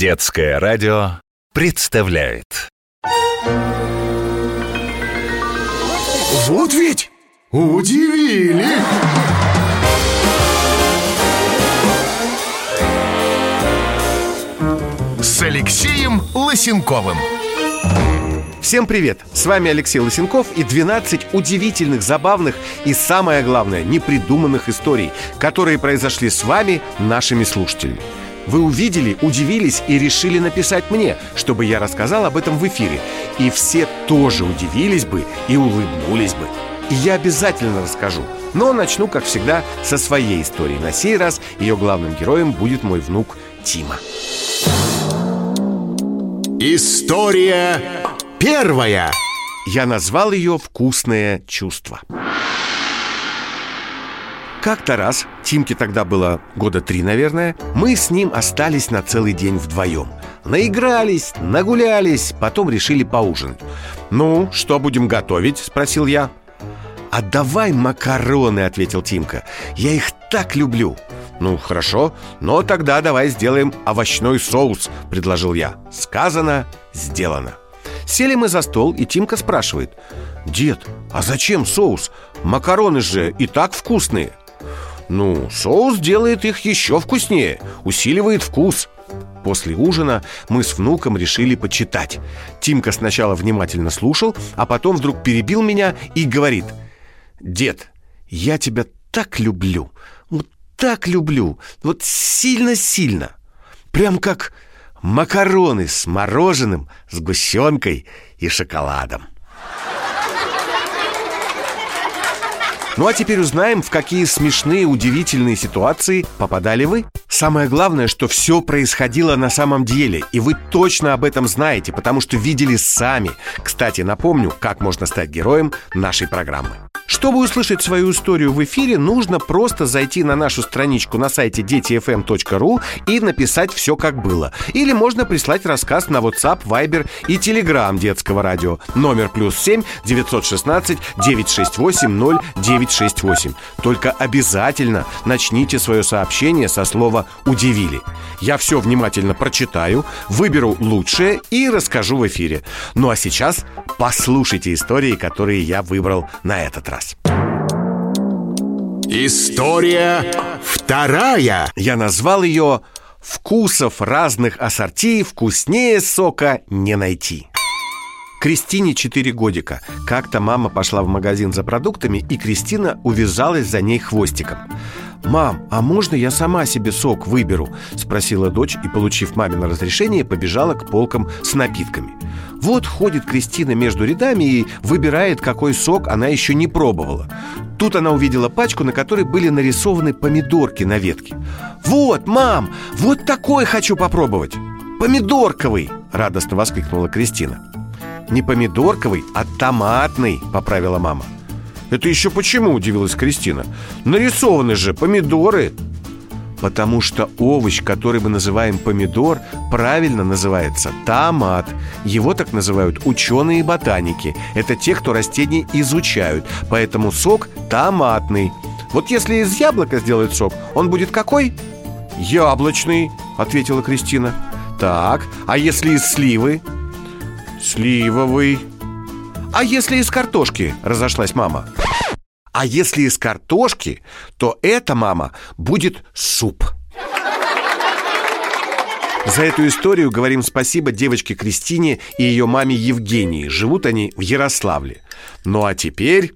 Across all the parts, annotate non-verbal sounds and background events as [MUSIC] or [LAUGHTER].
Детское радио представляет Вот ведь удивили! С Алексеем Лысенковым Всем привет! С вами Алексей Лысенков и 12 удивительных, забавных и, самое главное, непридуманных историй, которые произошли с вами, нашими слушателями. Вы увидели, удивились и решили написать мне, чтобы я рассказал об этом в эфире. И все тоже удивились бы и улыбнулись бы. И я обязательно расскажу. Но начну, как всегда, со своей истории. На сей раз ее главным героем будет мой внук Тима. История первая Я назвал ее «Вкусное чувство». Как-то раз, Тимке тогда было года три, наверное, мы с ним остались на целый день вдвоем. Наигрались, нагулялись, потом решили поужинать. «Ну, что будем готовить?» – спросил я. «А давай макароны», – ответил Тимка. «Я их так люблю». «Ну, хорошо, но тогда давай сделаем овощной соус», – предложил я. Сказано, сделано. Сели мы за стол, и Тимка спрашивает. «Дед, а зачем соус? Макароны же и так вкусные». Ну, соус делает их еще вкуснее, усиливает вкус. После ужина мы с внуком решили почитать. Тимка сначала внимательно слушал, а потом вдруг перебил меня и говорит «Дед, я тебя так люблю, вот так люблю, вот сильно-сильно, прям как макароны с мороженым, сгущенкой и шоколадом». Ну а теперь узнаем, в какие смешные, удивительные ситуации попадали вы. Самое главное, что все происходило на самом деле, и вы точно об этом знаете, потому что видели сами. Кстати, напомню, как можно стать героем нашей программы. Чтобы услышать свою историю в эфире, нужно просто зайти на нашу страничку на сайте детифм.ру и написать все как было. Или можно прислать рассказ на WhatsApp, Viber и Telegram детского радио. Номер плюс 7 916 968 0968. Только обязательно начните свое сообщение со слова «удивили». Я все внимательно прочитаю, выберу лучшее и расскажу в эфире. Ну а сейчас послушайте истории, которые я выбрал на этот раз. История вторая Я назвал ее «Вкусов разных ассорти вкуснее сока не найти». Кристине 4 годика. Как-то мама пошла в магазин за продуктами, и Кристина увязалась за ней хвостиком. «Мам, а можно я сама себе сок выберу?» – спросила дочь и, получив мамино разрешение, побежала к полкам с напитками. Вот ходит Кристина между рядами и выбирает, какой сок она еще не пробовала. Тут она увидела пачку, на которой были нарисованы помидорки на ветке. «Вот, мам, вот такой хочу попробовать!» «Помидорковый!» – радостно воскликнула Кристина. «Не помидорковый, а томатный!» – поправила мама. «Это еще почему?» – удивилась Кристина. «Нарисованы же помидоры!» Потому что овощ, который мы называем помидор, правильно называется томат. Его так называют ученые и ботаники. Это те, кто растения изучают. Поэтому сок томатный. Вот если из яблока сделать сок, он будет какой? Яблочный, ответила Кристина. Так, а если из сливы? Сливовый. А если из картошки? Разошлась мама. А если из картошки, то это, мама, будет суп. За эту историю говорим спасибо девочке Кристине и ее маме Евгении. Живут они в Ярославле. Ну а теперь...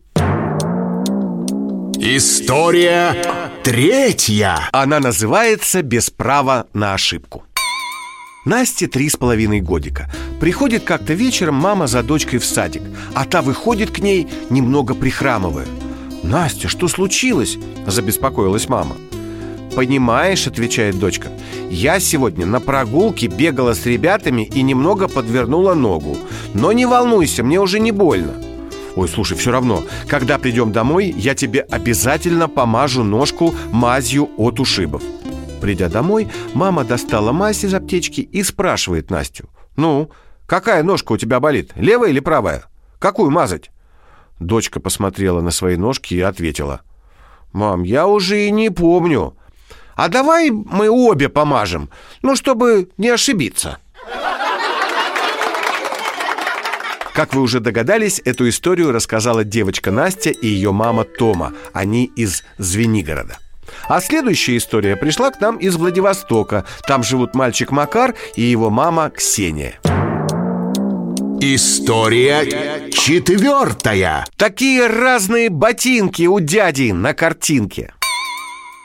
История третья Она называется «Без права на ошибку». Насте три с половиной годика. Приходит как-то вечером мама за дочкой в садик, а та выходит к ней, немного прихрамывая. «Настя, что случилось?» – забеспокоилась мама. «Понимаешь», – отвечает дочка, «я сегодня на прогулке бегала с ребятами и немного подвернула ногу. Но не волнуйся, мне уже не больно». Ой, слушай, все равно, когда придем домой, я тебе обязательно помажу ножку мазью от ушибов. Придя домой, мама достала мазь из аптечки и спрашивает Настю. «Ну, какая ножка у тебя болит, левая или правая? Какую мазать?» Дочка посмотрела на свои ножки и ответила. «Мам, я уже и не помню. А давай мы обе помажем, ну, чтобы не ошибиться. Как вы уже догадались, эту историю рассказала девочка Настя и ее мама Тома. Они из Звенигорода. А следующая история пришла к нам из Владивостока. Там живут мальчик Макар и его мама Ксения. История четвертая. Такие разные ботинки у дяди на картинке.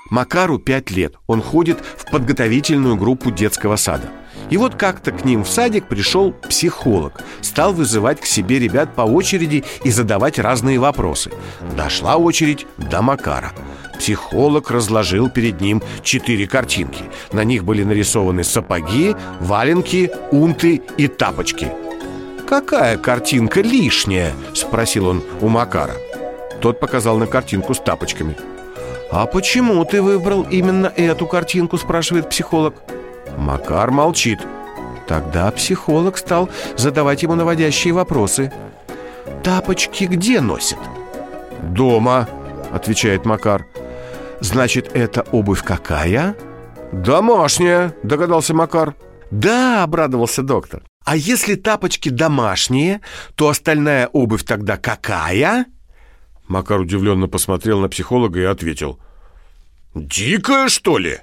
Макару пять лет. Он ходит в подготовительную группу детского сада. И вот как-то к ним в садик пришел психолог. Стал вызывать к себе ребят по очереди и задавать разные вопросы. Дошла очередь до Макара. Психолог разложил перед ним четыре картинки. На них были нарисованы сапоги, валенки, унты и тапочки. «Какая картинка лишняя?» – спросил он у Макара. Тот показал на картинку с тапочками. «А почему ты выбрал именно эту картинку?» – спрашивает психолог. Макар молчит. Тогда психолог стал задавать ему наводящие вопросы. «Тапочки где носят?» «Дома», — отвечает Макар. «Значит, это обувь какая?» «Домашняя», — догадался Макар. «Да», — обрадовался доктор. «А если тапочки домашние, то остальная обувь тогда какая?» Макар удивленно посмотрел на психолога и ответил. «Дикая, что ли?»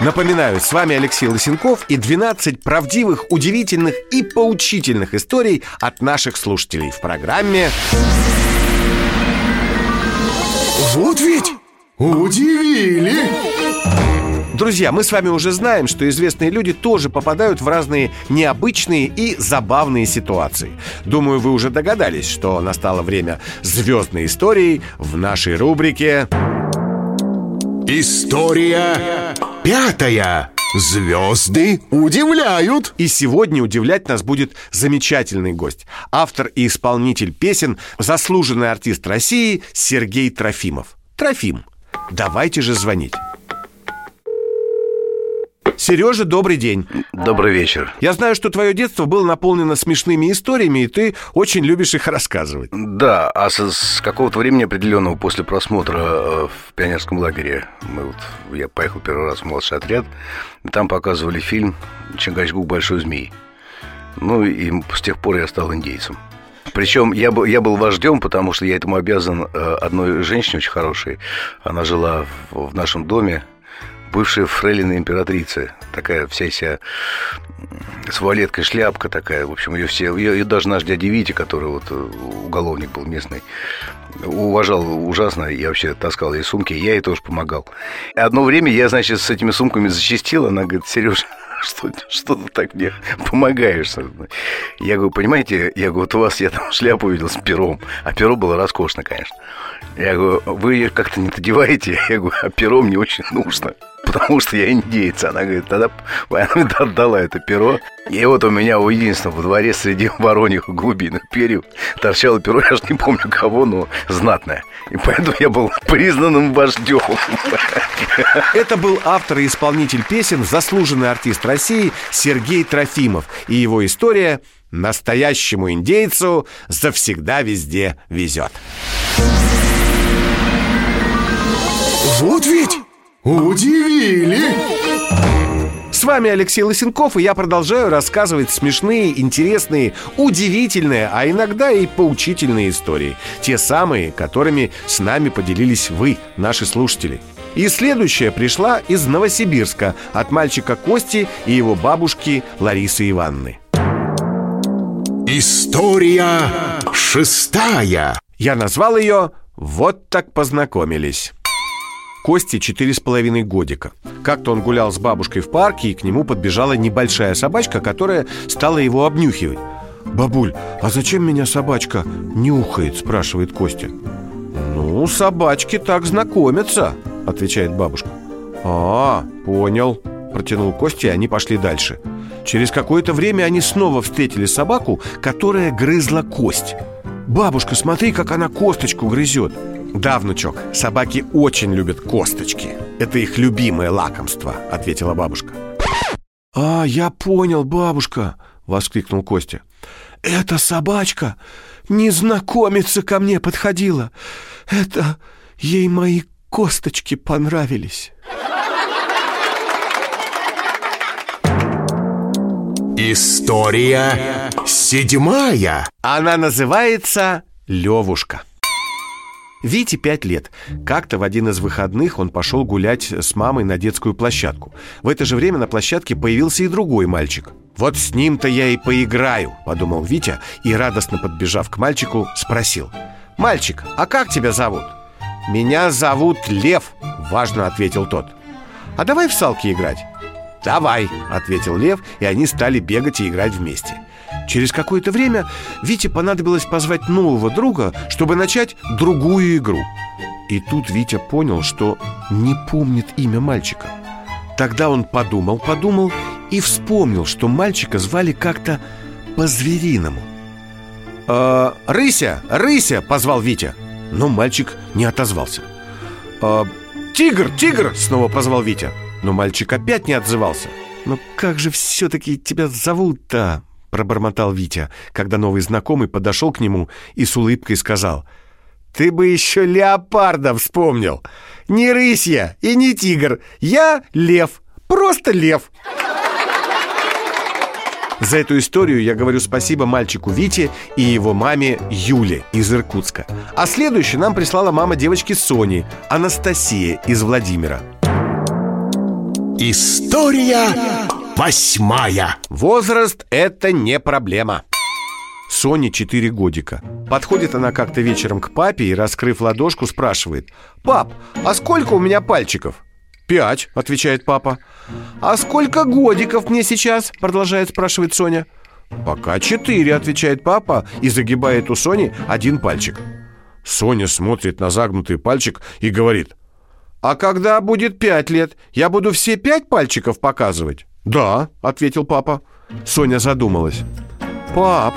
Напоминаю, с вами Алексей Лысенков и 12 правдивых, удивительных и поучительных историй от наших слушателей в программе Вот ведь удивили! Друзья, мы с вами уже знаем, что известные люди тоже попадают в разные необычные и забавные ситуации. Думаю, вы уже догадались, что настало время звездной истории в нашей рубрике История пятая. Звезды удивляют. И сегодня удивлять нас будет замечательный гость. Автор и исполнитель песен, заслуженный артист России Сергей Трофимов. Трофим, давайте же звонить. Сережа, добрый день. Добрый вечер. Я знаю, что твое детство было наполнено смешными историями, и ты очень любишь их рассказывать. Да, а с, с какого-то времени определенного после просмотра э, в пионерском лагере мы вот, я поехал первый раз в младший отряд, там показывали фильм «Чингачгук. Большой змей». Ну и с тех пор я стал индейцем. Причем я, был, я был вождем, потому что я этому обязан э, одной женщине очень хорошей. Она жила в, в нашем доме, бывшая фрейлина императрицы, такая вся вся с вуалеткой шляпка такая, в общем, ее все, ее, ее даже наш дядя Витя, который вот э, уголовник был местный, уважал ужасно и вообще таскал ей сумки, я ей тоже помогал. Одно время я, значит, с этими сумками зачастил, она говорит, Сереж, [LAUGHS] что, что ты так мне помогаешь? Я говорю, понимаете, я говорю, вот у вас я там шляпу видел с пером, а перо было роскошно, конечно. Я говорю, вы ее как-то не надеваете? Я говорю, а перо мне очень нужно потому что я индейец. Она говорит, тогда она мне отдала это перо. И вот у меня у единственного во дворе среди вороньих глубинных перьев торчало перо, я же не помню кого, но знатное. И поэтому я был признанным вождем. Это был автор и исполнитель песен, заслуженный артист России Сергей Трофимов. И его история «Настоящему индейцу завсегда везде везет». Вот ведь удивили! С вами Алексей Лысенков, и я продолжаю рассказывать смешные, интересные, удивительные, а иногда и поучительные истории. Те самые, которыми с нами поделились вы, наши слушатели. И следующая пришла из Новосибирска от мальчика Кости и его бабушки Ларисы Ивановны. История шестая. Я назвал ее «Вот так познакомились». Кости четыре с половиной годика. Как-то он гулял с бабушкой в парке, и к нему подбежала небольшая собачка, которая стала его обнюхивать. «Бабуль, а зачем меня собачка нюхает?» – спрашивает Костя. «Ну, собачки так знакомятся», – отвечает бабушка. «А, понял», – протянул Костя, и они пошли дальше. Через какое-то время они снова встретили собаку, которая грызла кость. «Бабушка, смотри, как она косточку грызет!» «Да, внучок, собаки очень любят косточки. Это их любимое лакомство», — ответила бабушка. «А, я понял, бабушка!» — воскликнул Костя. «Эта собачка незнакомица ко мне подходила. Это ей мои косточки понравились. История седьмая. Она называется «Левушка». Вите пять лет. Как-то в один из выходных он пошел гулять с мамой на детскую площадку. В это же время на площадке появился и другой мальчик. «Вот с ним-то я и поиграю», — подумал Витя и, радостно подбежав к мальчику, спросил. «Мальчик, а как тебя зовут?» «Меня зовут Лев», — важно ответил тот. «А давай в салки играть?» «Давай», — ответил Лев, и они стали бегать и играть вместе. Через какое-то время Вите понадобилось позвать нового друга, чтобы начать другую игру. И тут Витя понял, что не помнит имя мальчика. Тогда он подумал, подумал и вспомнил, что мальчика звали как-то по-звериному. «Э, «Рыся! Рыся!» — позвал Витя. Но мальчик не отозвался. «Э, «Тигр! Тигр!» — снова позвал Витя. Но мальчик опять не отзывался. «Но как же все-таки тебя зовут-то?» — пробормотал Витя, когда новый знакомый подошел к нему и с улыбкой сказал. «Ты бы еще леопарда вспомнил! Не рысья и не тигр! Я лев! Просто лев!» За эту историю я говорю спасибо мальчику Вите и его маме Юле из Иркутска. А следующую нам прислала мама девочки Сони, Анастасия из Владимира. История восьмая. Возраст – это не проблема. Соне 4 годика. Подходит она как-то вечером к папе и, раскрыв ладошку, спрашивает «Пап, а сколько у меня пальчиков?» «Пять», — отвечает папа «А сколько годиков мне сейчас?» — продолжает спрашивать Соня «Пока четыре», — отвечает папа и загибает у Сони один пальчик Соня смотрит на загнутый пальчик и говорит «А когда будет пять лет, я буду все пять пальчиков показывать?» «Да», — ответил папа. Соня задумалась. «Пап,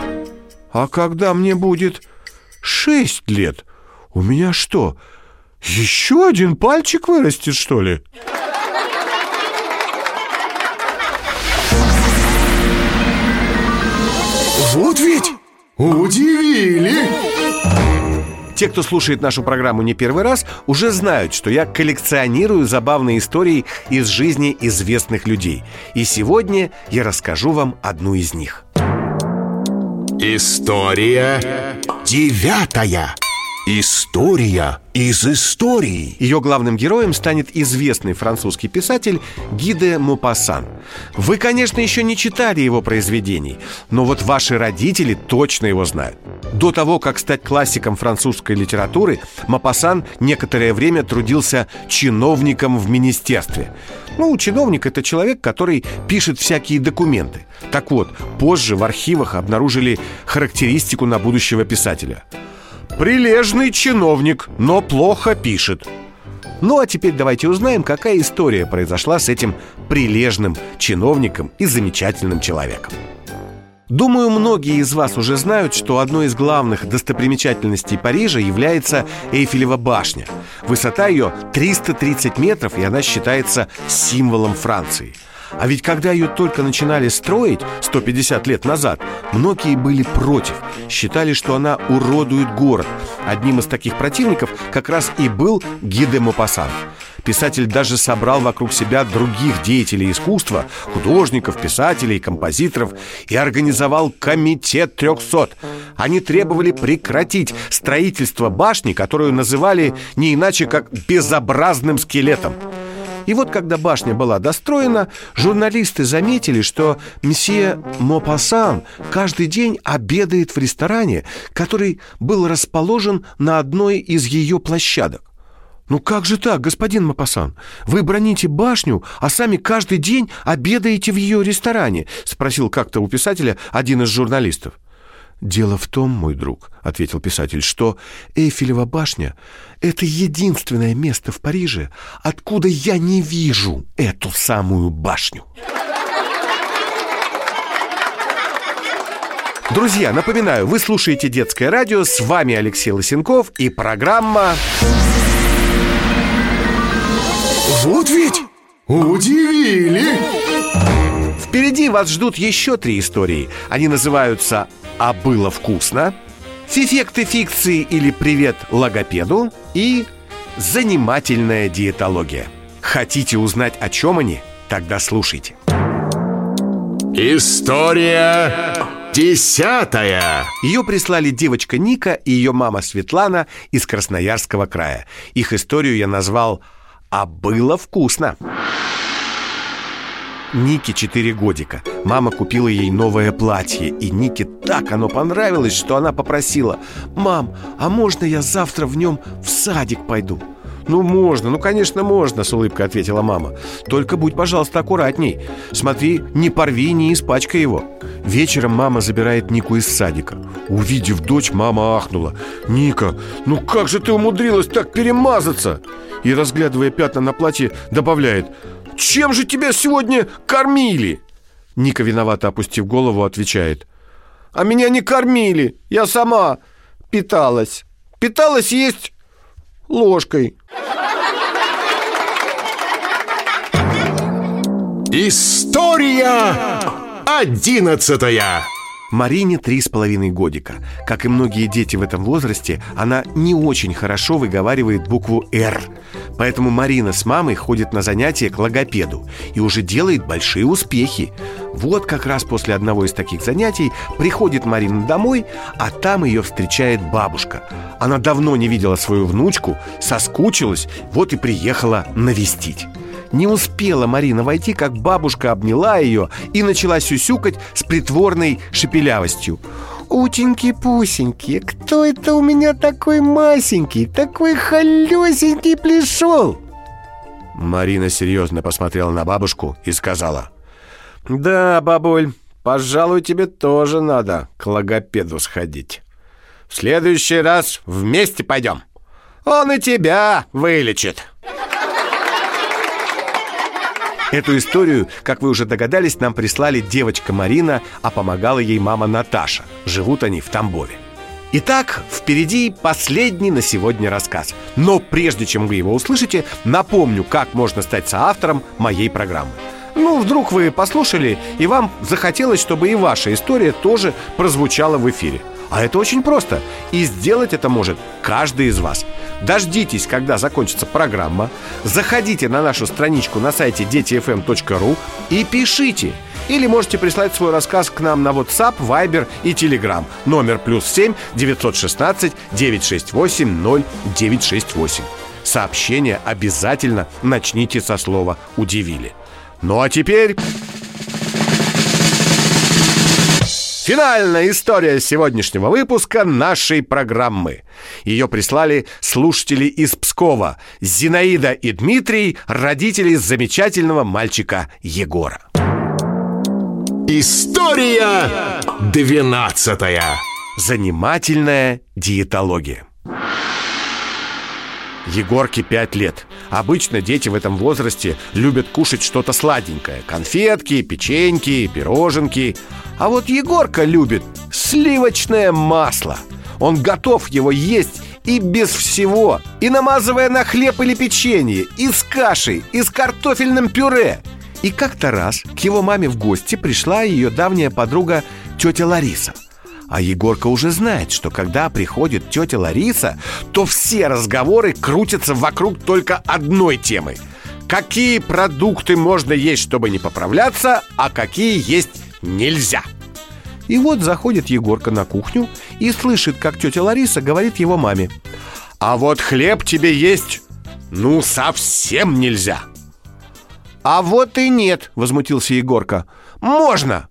а когда мне будет шесть лет, у меня что, еще один пальчик вырастет, что ли?» Вот ведь удивили. Те, кто слушает нашу программу не первый раз, уже знают, что я коллекционирую забавные истории из жизни известных людей. И сегодня я расскажу вам одну из них. История девятая. История из истории. Ее главным героем станет известный французский писатель Гиде Мопассан. Вы, конечно, еще не читали его произведений, но вот ваши родители точно его знают. До того, как стать классиком французской литературы, Мопассан некоторое время трудился чиновником в министерстве. Ну, чиновник – это человек, который пишет всякие документы. Так вот, позже в архивах обнаружили характеристику на будущего писателя – Прилежный чиновник, но плохо пишет. Ну а теперь давайте узнаем, какая история произошла с этим прилежным чиновником и замечательным человеком. Думаю, многие из вас уже знают, что одной из главных достопримечательностей Парижа является Эйфелева башня. Высота ее 330 метров, и она считается символом Франции – а ведь когда ее только начинали строить 150 лет назад, многие были против, считали, что она уродует город. Одним из таких противников как раз и был Гиде Мопассан. Писатель даже собрал вокруг себя других деятелей искусства, художников, писателей, композиторов и организовал комитет 300. Они требовали прекратить строительство башни, которую называли не иначе как безобразным скелетом. И вот когда башня была достроена, журналисты заметили, что месье Мопассан каждый день обедает в ресторане, который был расположен на одной из ее площадок. «Ну как же так, господин Мапасан? Вы броните башню, а сами каждый день обедаете в ее ресторане?» — спросил как-то у писателя один из журналистов. «Дело в том, мой друг», — ответил писатель, «что Эйфелева башня — это единственное место в Париже, откуда я не вижу эту самую башню». Друзья, напоминаю, вы слушаете «Детское радио», с вами Алексей Лосенков и программа... Вот ведь удивили! Впереди вас ждут еще три истории. Они называются «А было вкусно», «Фифекты фикции» или «Привет логопеду» и занимательная диетология. Хотите узнать, о чем они? Тогда слушайте. История десятая. Ее прислали девочка Ника и ее мама Светлана из Красноярского края. Их историю я назвал «А было вкусно». Нике 4 годика. Мама купила ей новое платье, и Нике так оно понравилось, что она попросила «Мам, а можно я завтра в нем в садик пойду?» «Ну, можно, ну, конечно, можно», — с улыбкой ответила мама. «Только будь, пожалуйста, аккуратней. Смотри, не порви, не испачкай его» Вечером мама забирает Нику из садика. Увидев дочь, мама ахнула. «Ника, ну как же ты умудрилась так перемазаться?» И, разглядывая пятна на платье, добавляет. «Чем же тебя сегодня кормили?» Ника, виновато опустив голову, отвечает. «А меня не кормили, я сама питалась. Питалась есть ложкой История одиннадцатая. Марине три с половиной годика. Как и многие дети в этом возрасте, она не очень хорошо выговаривает букву «Р». Поэтому Марина с мамой ходит на занятия к логопеду и уже делает большие успехи. Вот как раз после одного из таких занятий приходит Марина домой, а там ее встречает бабушка. Она давно не видела свою внучку, соскучилась, вот и приехала навестить. Не успела Марина войти, как бабушка обняла ее и начала сюсюкать с притворной шепелявостью. «Утеньки-пусеньки, кто это у меня такой масенький, такой холесенький пришел?» Марина серьезно посмотрела на бабушку и сказала «Да, бабуль, пожалуй, тебе тоже надо к логопеду сходить. В следующий раз вместе пойдем. Он и тебя вылечит». Эту историю, как вы уже догадались, нам прислали девочка Марина, а помогала ей мама Наташа. Живут они в Тамбове. Итак, впереди последний на сегодня рассказ. Но прежде чем вы его услышите, напомню, как можно стать соавтором моей программы. Ну, вдруг вы послушали, и вам захотелось, чтобы и ваша история тоже прозвучала в эфире. А это очень просто. И сделать это может каждый из вас. Дождитесь, когда закончится программа. Заходите на нашу страничку на сайте детифм.ру и пишите. Или можете прислать свой рассказ к нам на WhatsApp, Viber и Telegram. Номер плюс 7 916 968 0968. Сообщение обязательно начните со слова «удивили». Ну а теперь... Финальная история сегодняшнего выпуска нашей программы. Ее прислали слушатели из Пскова. Зинаида и Дмитрий, родители замечательного мальчика Егора. История двенадцатая. Занимательная диетология. Егорке пять лет. Обычно дети в этом возрасте любят кушать что-то сладенькое. Конфетки, печеньки, пироженки. А вот Егорка любит сливочное масло. Он готов его есть и без всего. И намазывая на хлеб или печенье, и с кашей, и с картофельным пюре. И как-то раз к его маме в гости пришла ее давняя подруга тетя Лариса – а Егорка уже знает, что когда приходит тетя Лариса, то все разговоры крутятся вокруг только одной темы. Какие продукты можно есть, чтобы не поправляться, а какие есть нельзя. И вот заходит Егорка на кухню и слышит, как тетя Лариса говорит его маме. «А вот хлеб тебе есть, ну, совсем нельзя!» «А вот и нет!» — возмутился Егорка. «Можно!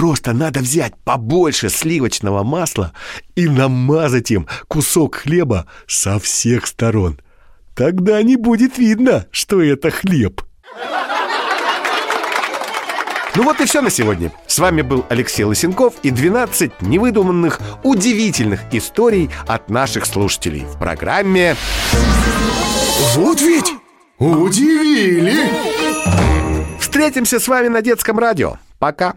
Просто надо взять побольше сливочного масла и намазать им кусок хлеба со всех сторон. Тогда не будет видно, что это хлеб. Ну вот и все на сегодня. С вами был Алексей Лысенков и 12 невыдуманных, удивительных историй от наших слушателей в программе Вот ведь удивили! Встретимся с вами на детском радио. Пока!